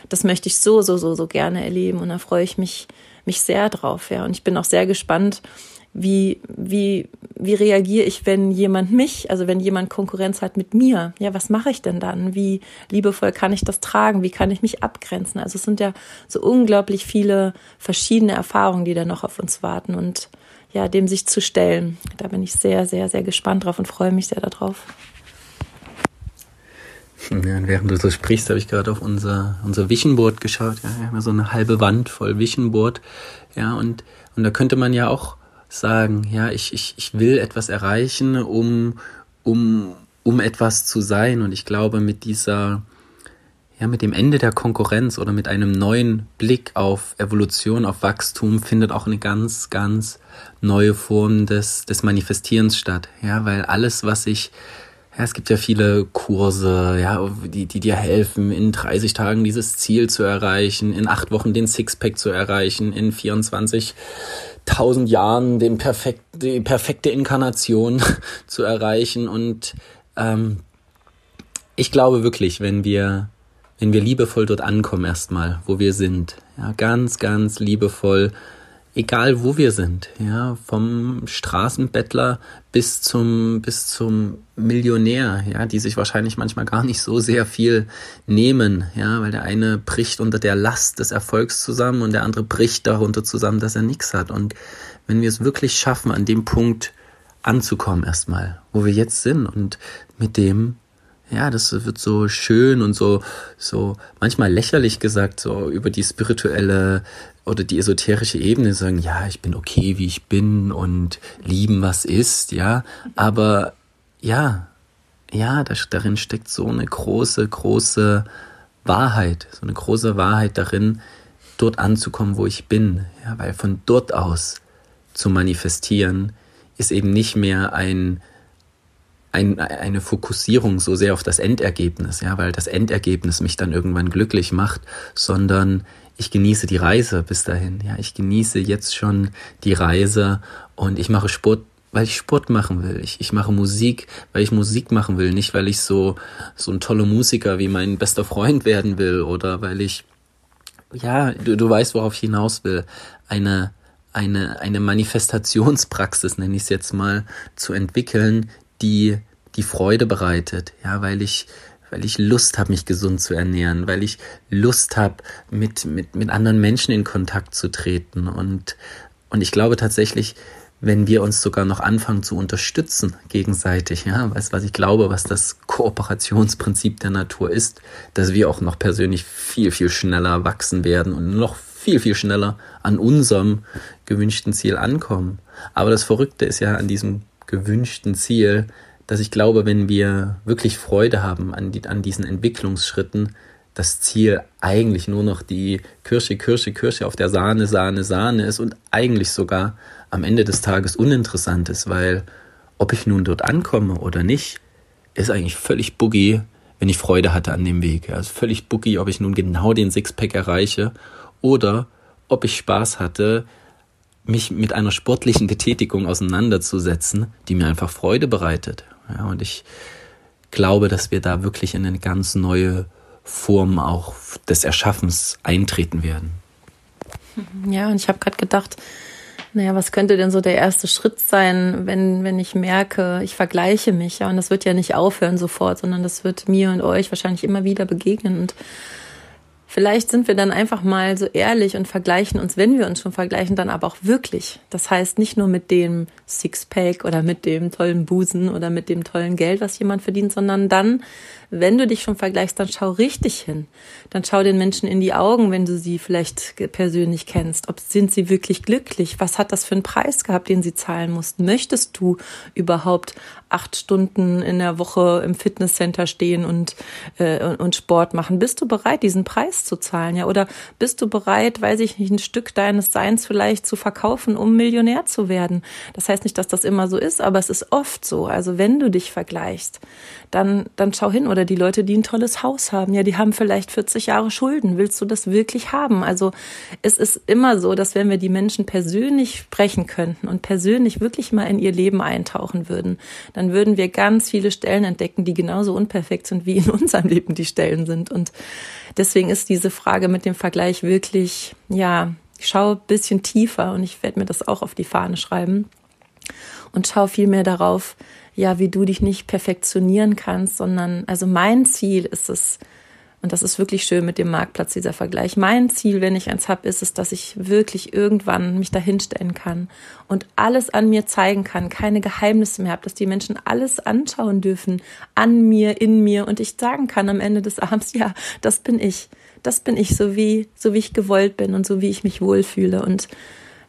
das möchte ich so, so, so, so gerne erleben und da freue ich mich, mich sehr drauf, ja. Und ich bin auch sehr gespannt, wie, wie, wie reagiere ich, wenn jemand mich, also wenn jemand Konkurrenz hat mit mir? Ja, was mache ich denn dann? Wie liebevoll kann ich das tragen? Wie kann ich mich abgrenzen? Also es sind ja so unglaublich viele verschiedene Erfahrungen, die da noch auf uns warten und ja, dem sich zu stellen. Da bin ich sehr, sehr, sehr gespannt drauf und freue mich sehr darauf. Ja, während du so sprichst, habe ich gerade auf unser, unser Vision Board geschaut. Ja, wir haben so eine halbe Wand voll Vision Board. Ja, und, und da könnte man ja auch sagen, ja, ich, ich, ich will etwas erreichen, um, um, um etwas zu sein. Und ich glaube, mit dieser, ja, mit dem Ende der Konkurrenz oder mit einem neuen Blick auf Evolution, auf Wachstum findet auch eine ganz, ganz neue Form des, des Manifestierens statt. Ja, weil alles, was ich ja, es gibt ja viele Kurse, ja, die, die dir helfen, in 30 Tagen dieses Ziel zu erreichen, in acht Wochen den Sixpack zu erreichen, in 24 tausend Jahren den perfekt, die perfekte Inkarnation *laughs* zu erreichen. Und ähm, ich glaube wirklich, wenn wir, wenn wir liebevoll dort ankommen erstmal, wo wir sind, ja, ganz, ganz liebevoll egal wo wir sind, ja, vom Straßenbettler bis zum, bis zum Millionär, ja, die sich wahrscheinlich manchmal gar nicht so sehr viel nehmen, ja, weil der eine bricht unter der Last des Erfolgs zusammen und der andere bricht darunter zusammen, dass er nichts hat. Und wenn wir es wirklich schaffen, an dem Punkt anzukommen erstmal, wo wir jetzt sind und mit dem ja, das wird so schön und so, so manchmal lächerlich gesagt, so über die spirituelle oder die esoterische Ebene sagen, ja, ich bin okay, wie ich bin und lieben, was ist, ja. Aber ja, ja, da, darin steckt so eine große, große Wahrheit, so eine große Wahrheit darin, dort anzukommen, wo ich bin. Ja, weil von dort aus zu manifestieren ist eben nicht mehr ein ein, eine Fokussierung so sehr auf das Endergebnis, ja, weil das Endergebnis mich dann irgendwann glücklich macht, sondern ich genieße die Reise bis dahin, ja, ich genieße jetzt schon die Reise und ich mache Sport, weil ich Sport machen will. Ich, ich mache Musik, weil ich Musik machen will, nicht weil ich so, so ein toller Musiker wie mein bester Freund werden will oder weil ich, ja, du, du weißt, worauf ich hinaus will, eine, eine, eine Manifestationspraxis, nenne ich es jetzt mal, zu entwickeln, die die Freude bereitet, ja, weil ich weil ich Lust habe, mich gesund zu ernähren, weil ich Lust habe, mit, mit, mit anderen Menschen in Kontakt zu treten. Und, und ich glaube tatsächlich, wenn wir uns sogar noch anfangen zu unterstützen gegenseitig, ja, weißt was ich glaube, was das Kooperationsprinzip der Natur ist, dass wir auch noch persönlich viel, viel schneller wachsen werden und noch viel, viel schneller an unserem gewünschten Ziel ankommen. Aber das Verrückte ist ja an diesem gewünschten Ziel, dass ich glaube, wenn wir wirklich Freude haben an, die, an diesen Entwicklungsschritten, das Ziel eigentlich nur noch die Kirsche, Kirsche, Kirsche auf der Sahne, Sahne, Sahne ist und eigentlich sogar am Ende des Tages uninteressant ist, weil ob ich nun dort ankomme oder nicht, ist eigentlich völlig boogie, wenn ich Freude hatte an dem Weg. Also völlig boogie, ob ich nun genau den Sixpack erreiche oder ob ich Spaß hatte, mich mit einer sportlichen Betätigung auseinanderzusetzen, die mir einfach Freude bereitet. Ja, und ich glaube, dass wir da wirklich in eine ganz neue Form auch des Erschaffens eintreten werden. *laughs* Ja, und ich habe gerade gedacht, naja, was könnte denn so der erste Schritt sein, wenn, wenn ich merke, ich vergleiche mich, ja, und das wird ja nicht aufhören sofort, sondern das wird mir und euch wahrscheinlich immer wieder begegnen und Vielleicht sind wir dann einfach mal so ehrlich und vergleichen uns, wenn wir uns schon vergleichen, dann aber auch wirklich. Das heißt nicht nur mit dem Sixpack oder mit dem tollen Busen oder mit dem tollen Geld, was jemand verdient, sondern dann, wenn du dich schon vergleichst, dann schau richtig hin. Dann schau den Menschen in die Augen, wenn du sie vielleicht persönlich kennst. Ob sind sie wirklich glücklich? Was hat das für einen Preis gehabt, den sie zahlen mussten? Möchtest du überhaupt acht Stunden in der Woche im Fitnesscenter stehen und, äh, und Sport machen? Bist du bereit, diesen Preis zu zahlen? Ja, oder bist du bereit, weiß ich nicht, ein Stück deines Seins vielleicht zu verkaufen, um Millionär zu werden? Das heißt nicht, dass das immer so ist, aber es ist oft so. Also wenn du dich vergleichst, dann, dann schau hin. Oder die Leute, die ein tolles Haus haben, ja, die haben vielleicht 40 Jahre Schulden. Willst du das wirklich haben? Also es ist immer so, dass wenn wir die Menschen persönlich sprechen könnten und persönlich wirklich mal in ihr Leben eintauchen würden, dann würden wir ganz viele Stellen entdecken, die genauso unperfekt sind, wie in unserem Leben die Stellen sind. Und deswegen ist diese Frage mit dem Vergleich wirklich, ja, ich schaue ein bisschen tiefer und ich werde mir das auch auf die Fahne schreiben und schau viel mehr darauf, ja, wie du dich nicht perfektionieren kannst, sondern, also mein Ziel ist es, und das ist wirklich schön mit dem Marktplatz, dieser Vergleich. Mein Ziel, wenn ich eins habe, ist es, dass ich wirklich irgendwann mich dahinstellen kann und alles an mir zeigen kann, keine Geheimnisse mehr habe, dass die Menschen alles anschauen dürfen, an mir, in mir und ich sagen kann am Ende des Abends, ja, das bin ich. Das bin ich, so wie, so wie ich gewollt bin und so wie ich mich wohlfühle und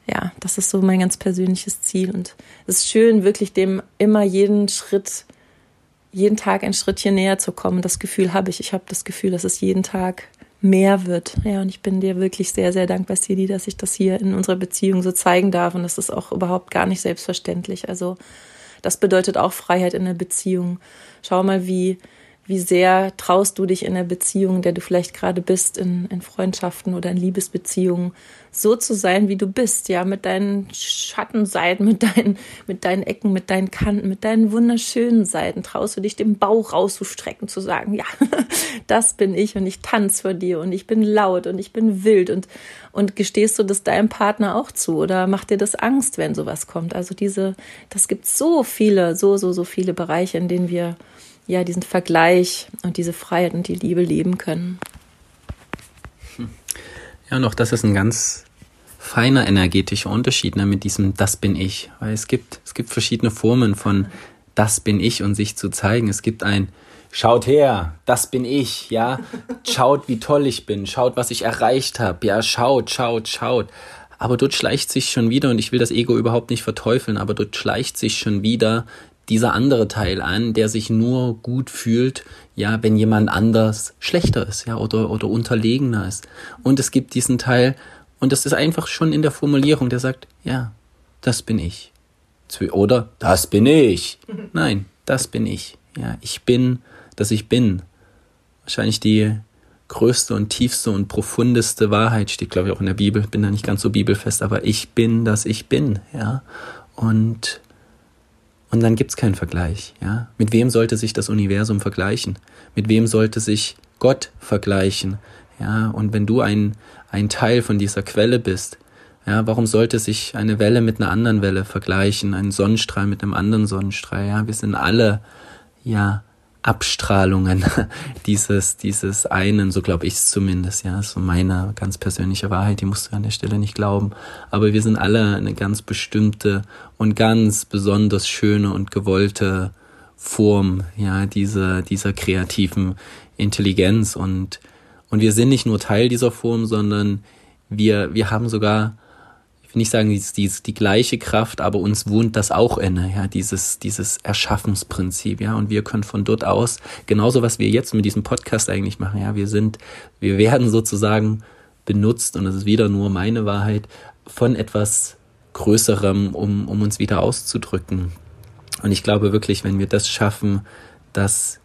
ja, das ist so mein ganz persönliches Ziel. Und es ist schön, wirklich dem immer jeden Schritt, jeden Tag ein Schrittchen näher zu kommen. Das Gefühl habe ich. Ich habe das Gefühl, dass es jeden Tag mehr wird. Ja, und ich bin dir wirklich sehr, sehr dankbar, Sidi, dass ich das hier in unserer Beziehung so zeigen darf. Und das ist auch überhaupt gar nicht selbstverständlich. Also, das bedeutet auch Freiheit in der Beziehung. Schau mal, wie, wie sehr traust du dich in der Beziehung, der du vielleicht gerade bist, in, in Freundschaften oder in Liebesbeziehungen, so zu sein, wie du bist, ja, mit deinen Schattenseiten, mit deinen, mit deinen Ecken, mit deinen Kanten, mit deinen wunderschönen Seiten. Traust du dich den Bauch rauszustrecken, zu sagen, ja, *laughs* das bin ich und ich tanze vor dir und ich bin laut und ich bin wild und, und gestehst du das deinem Partner auch zu oder macht dir das Angst, wenn sowas kommt? Also diese, das gibt so viele, so, so, so viele Bereiche, in denen wir ja diesen Vergleich und diese Freiheit und die Liebe leben können. Ja, und auch das ist ein ganz feiner energetischer Unterschied ne, mit diesem Das bin ich. Weil es gibt, es gibt verschiedene Formen von Das bin ich und sich zu zeigen. Es gibt ein Schaut her, das bin ich, ja. Schaut, wie toll ich bin. Schaut, was ich erreicht habe. Ja, schaut, schaut, schaut. Aber dort schleicht sich schon wieder, und ich will das Ego überhaupt nicht verteufeln, aber dort schleicht sich schon wieder dieser andere Teil an, der sich nur gut fühlt, ja, wenn jemand anders schlechter ist, ja, oder, oder unterlegener ist. Und es gibt diesen Teil, und das ist einfach schon in der Formulierung, der sagt, ja, das bin ich. Oder das bin ich. *laughs* Nein, das bin ich. Ja, ich bin, dass ich bin. Wahrscheinlich die größte und tiefste und profundeste Wahrheit steht, glaube ich, auch in der Bibel. Bin da nicht ganz so bibelfest, aber ich bin, dass ich bin. Ja, und und dann gibt's keinen Vergleich. Ja? Mit wem sollte sich das Universum vergleichen? Mit wem sollte sich Gott vergleichen? Ja? Und wenn du ein, ein Teil von dieser Quelle bist, ja, warum sollte sich eine Welle mit einer anderen Welle vergleichen, ein Sonnenstrahl mit einem anderen Sonnenstrahl? Ja, wir sind alle ja Abstrahlungen *laughs* dieses, dieses einen, so glaube ich es zumindest, ja, so meine ganz persönliche Wahrheit, die musst du an der Stelle nicht glauben. Aber wir sind alle eine ganz bestimmte und ganz besonders schöne und gewollte Form, ja, dieser, dieser kreativen Intelligenz und, und wir sind nicht nur Teil dieser Form, sondern wir, wir haben sogar will nicht sagen, die, die, die gleiche Kraft, aber uns wohnt das auch inne, ja, dieses, dieses Erschaffensprinzip, ja, und wir können von dort aus, genauso was wir jetzt mit diesem Podcast eigentlich machen, ja, wir sind, wir werden sozusagen benutzt, und das ist wieder nur meine Wahrheit, von etwas Größerem, um, um uns wieder auszudrücken. Und ich glaube wirklich, wenn wir das schaffen, das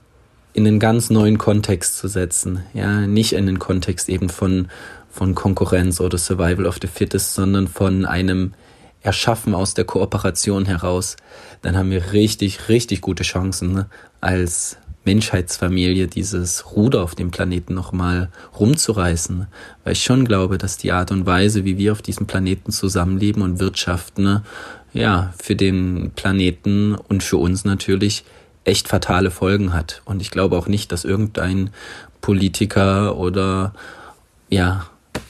in einen ganz neuen Kontext zu setzen, ja, nicht in den Kontext eben von, von Konkurrenz oder Survival of the Fittest, sondern von einem Erschaffen aus der Kooperation heraus, dann haben wir richtig, richtig gute Chancen, ne? als Menschheitsfamilie dieses Ruder auf dem Planeten nochmal rumzureißen. Weil ich schon glaube, dass die Art und Weise, wie wir auf diesem Planeten zusammenleben und wirtschaften, ne, ja, für den Planeten und für uns natürlich echt fatale Folgen hat. Und ich glaube auch nicht, dass irgendein Politiker oder ja,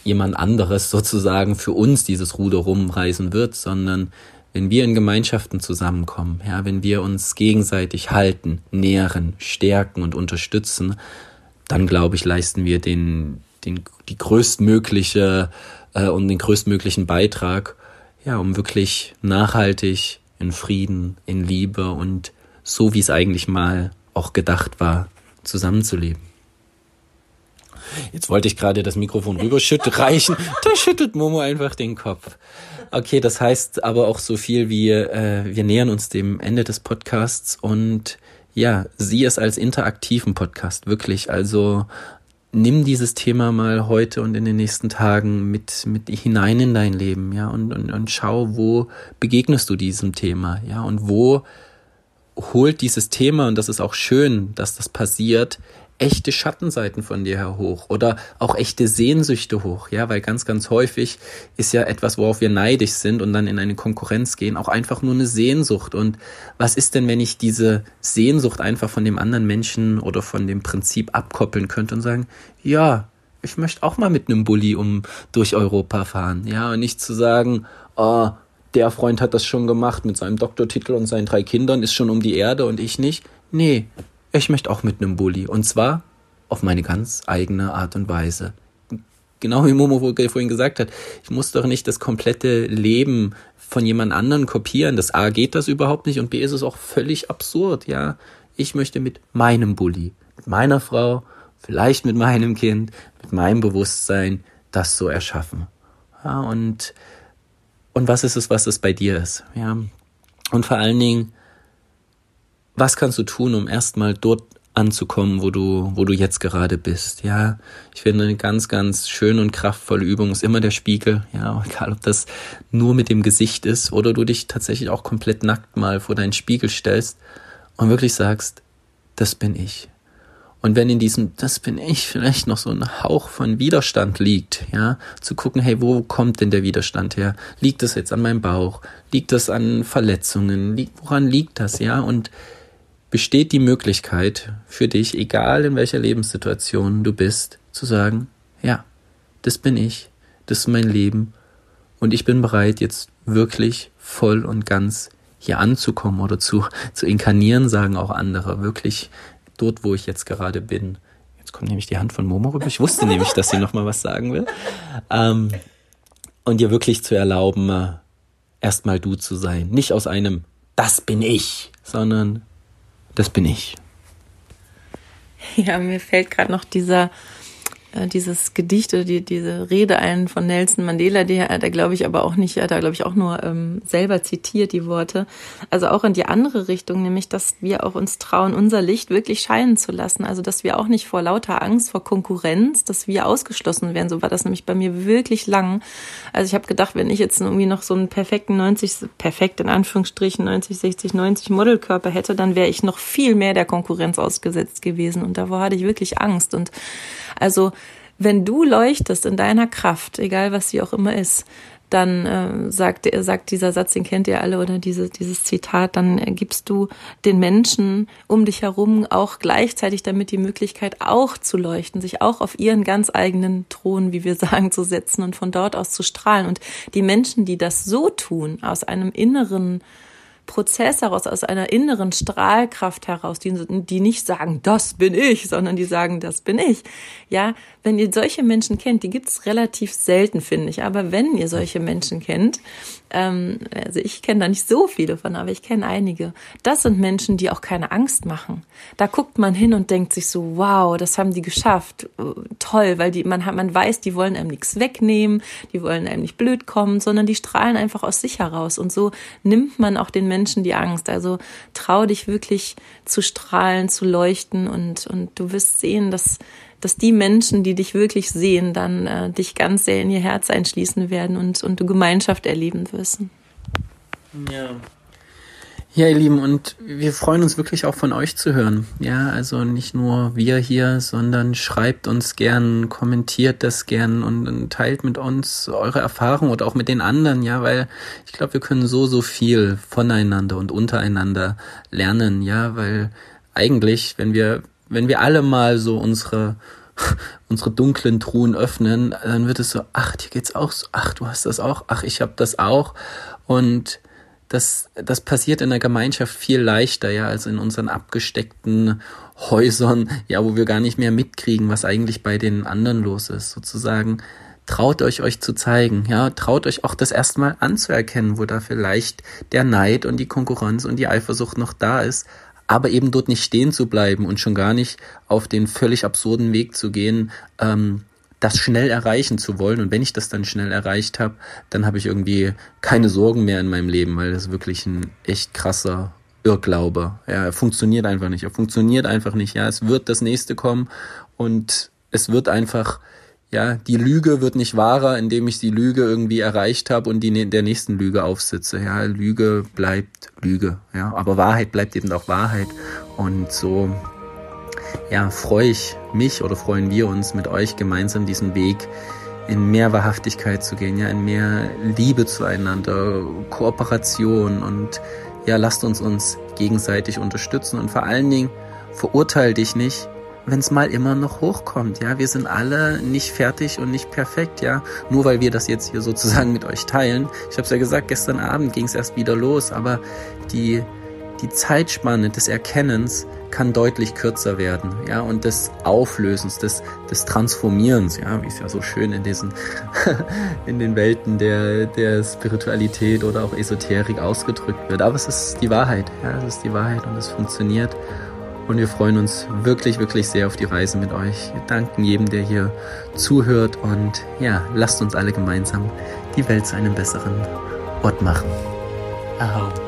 jemand anderes *laughs* sozusagen für uns dieses Ruder rumreißen wird, sondern wenn wir in Gemeinschaften zusammenkommen, ja, wenn wir uns gegenseitig halten, nähren, stärken und unterstützen, dann glaube ich, leisten wir den, den, die größtmögliche äh, und den größtmöglichen Beitrag, ja, um wirklich nachhaltig in Frieden, in Liebe und so wie es eigentlich mal auch gedacht war, zusammenzuleben. Jetzt wollte ich gerade das Mikrofon rüberschütten, *laughs* reichen. Da schüttelt Momo einfach den Kopf. Okay, das heißt aber auch so viel wie, äh, wir nähern uns dem Ende des Podcasts und ja, sieh es als interaktiven Podcast, wirklich. Also nimm dieses Thema mal heute und in den nächsten Tagen mit, mit hinein in dein Leben, ja, und, und, und schau, wo begegnest du diesem Thema, ja, und wo holt dieses Thema, und das ist auch schön, dass das passiert, echte Schattenseiten von dir her hoch oder auch echte Sehnsüchte hoch, ja, weil ganz, ganz häufig ist ja etwas, worauf wir neidisch sind und dann in eine Konkurrenz gehen, auch einfach nur eine Sehnsucht. Und was ist denn, wenn ich diese Sehnsucht einfach von dem anderen Menschen oder von dem Prinzip abkoppeln könnte und sagen, ja, ich möchte auch mal mit einem Bulli um durch Europa fahren, ja, und nicht zu sagen, oh, der Freund hat das schon gemacht mit seinem Doktortitel und seinen drei Kindern, ist schon um die Erde und ich nicht. Nee, ich möchte auch mit einem Bulli. Und zwar auf meine ganz eigene Art und Weise. Genau wie Momo vorhin gesagt hat, ich muss doch nicht das komplette Leben von jemand anderen kopieren. Das A geht das überhaupt nicht und B ist es auch völlig absurd, ja. Ich möchte mit meinem Bulli, mit meiner Frau, vielleicht mit meinem Kind, mit meinem Bewusstsein das so erschaffen. Ja, und, und was ist es, was es bei dir ist, ja. Und vor allen Dingen, was kannst du tun, um erstmal dort anzukommen, wo du, wo du jetzt gerade bist. Ja, ich finde eine ganz, ganz schöne und kraftvolle Übung ist immer der Spiegel. Ja, egal ob das nur mit dem Gesicht ist oder du dich tatsächlich auch komplett nackt mal vor deinen Spiegel stellst und wirklich sagst, das bin ich. Und wenn in diesem, das bin ich, vielleicht noch so ein Hauch von Widerstand liegt, ja, zu gucken, hey, wo kommt denn der Widerstand her? Liegt das jetzt an meinem Bauch? Liegt das an Verletzungen? woran liegt das, ja? Und besteht die Möglichkeit für dich, egal in welcher Lebenssituation du bist, zu sagen, ja, das bin ich, das ist mein Leben und ich bin bereit, jetzt wirklich voll und ganz hier anzukommen oder zu, *laughs* zu inkarnieren, sagen auch andere, wirklich dort, wo ich jetzt gerade bin. Jetzt kommt nämlich die Hand von Momo rüber. Ich wusste nämlich, dass sie nochmal was sagen will. Ähm, und dir wirklich zu erlauben, äh, erstmal du zu sein. Nicht aus einem, das bin ich, sondern das bin ich. Ja, mir fällt gerade noch dieser äh, dieses Gedicht oder die, diese Rede ein von Nelson Mandela, die hat er, glaube ich, aber auch nicht, hat er, glaube ich, auch nur ähm, selber zitiert, die Worte. Also auch in die andere Richtung, nämlich, dass wir auch uns trauen, unser Licht wirklich scheinen zu lassen. Also, dass wir auch nicht vor lauter Angst, vor Konkurrenz, dass wir ausgeschlossen werden. So war das nämlich bei mir wirklich lang. Also ich habe gedacht, wenn ich jetzt irgendwie noch so einen perfekten 90, perfekt in Anführungsstrichen 90, 60, 90 Modelkörper hätte, dann wäre ich noch viel mehr der Konkurrenz ausgesetzt gewesen. Und davor hatte ich wirklich Angst. Und also wenn du leuchtest in deiner Kraft, egal was sie auch immer ist, dann äh, sagt, sagt dieser Satz, den kennt ihr alle, oder diese, dieses Zitat, dann gibst du den Menschen um dich herum auch gleichzeitig damit die Möglichkeit, auch zu leuchten, sich auch auf ihren ganz eigenen Thron, wie wir *laughs* sagen, zu setzen und von dort aus zu strahlen. Und die Menschen, die das so tun, aus einem inneren Prozess heraus, aus einer inneren Strahlkraft heraus, die, die nicht sagen, das bin ich, sondern die sagen, das bin ich. Ja, wenn ihr solche Menschen kennt, die gibt's relativ selten, finde ich. Aber wenn ihr solche Menschen kennt, ähm, also ich kenne da nicht so viele von, aber ich kenne einige. Das sind Menschen, die auch keine Angst machen. Da guckt man hin und denkt sich so, wow, das haben die geschafft, toll, weil die man man weiß, die wollen einem nichts wegnehmen, die wollen einem nicht blöd kommen, sondern die strahlen einfach aus sich heraus und so nimmt man auch den Menschen die Angst. Also trau dich wirklich zu strahlen, zu leuchten und und du wirst sehen, dass dass die Menschen, die dich wirklich sehen, dann äh, dich ganz sehr in ihr Herz einschließen werden und, und du Gemeinschaft erleben wirst. Ja. Ja, ihr Lieben, und wir freuen uns wirklich auch von euch zu hören. Ja, also nicht nur wir hier, sondern schreibt uns gern, kommentiert das gern und, und teilt mit uns eure Erfahrungen oder auch mit den anderen, ja, weil ich glaube, wir können so, so viel voneinander und untereinander lernen, ja, weil eigentlich, wenn wir wenn wir alle mal so unsere *laughs* unsere dunklen Truhen öffnen, dann wird es so, ach, dir geht's auch so, ach, du hast das auch, ach, ich habe das auch und das, das passiert in der Gemeinschaft viel leichter, ja, als in unseren abgesteckten Häusern, ja, wo wir gar nicht mehr mitkriegen, was eigentlich bei den anderen los ist, sozusagen. Traut euch, euch zu zeigen, ja, traut euch auch das erstmal anzuerkennen, wo da vielleicht der Neid und die Konkurrenz und die Eifersucht noch da ist, aber eben dort nicht stehen zu bleiben und schon gar nicht auf den völlig absurden Weg zu gehen, ähm, das schnell erreichen zu wollen. Und wenn ich das dann schnell erreicht habe, dann habe ich irgendwie keine Sorgen mehr in meinem Leben, weil das wirklich ein echt krasser Irrglaube. Ja, er funktioniert einfach nicht. Er funktioniert einfach nicht. Ja, es wird das nächste kommen und es wird einfach, ja, die Lüge wird nicht wahrer, indem ich die Lüge irgendwie erreicht habe und die der nächsten Lüge aufsitze. Ja, Lüge bleibt Lüge. Ja, aber Wahrheit bleibt eben auch Wahrheit. Und so ja, freue ich mich oder freuen wir uns mit euch gemeinsam diesen Weg in mehr Wahrhaftigkeit zu gehen, ja, in mehr Liebe zueinander, Kooperation und ja, lasst uns uns gegenseitig unterstützen und vor allen Dingen verurteil dich nicht, wenn es mal immer noch hochkommt, ja, wir sind alle nicht fertig und nicht perfekt, ja, nur weil wir das jetzt hier sozusagen mit euch teilen. Ich habe es ja gesagt, gestern Abend ging es erst wieder los, aber die die Zeitspanne des Erkennens kann deutlich kürzer werden, ja, und des Auflösens, des, des Transformierens, ja, wie es ja so schön in diesen, *laughs* in den Welten der, der Spiritualität oder auch Esoterik ausgedrückt wird. Aber es ist die Wahrheit, ja, es ist die Wahrheit und es funktioniert. Und wir freuen uns wirklich, wirklich sehr auf die Reise mit euch. Wir danken jedem, der hier zuhört und ja, lasst uns alle gemeinsam die Welt zu einem besseren Ort machen. Aho.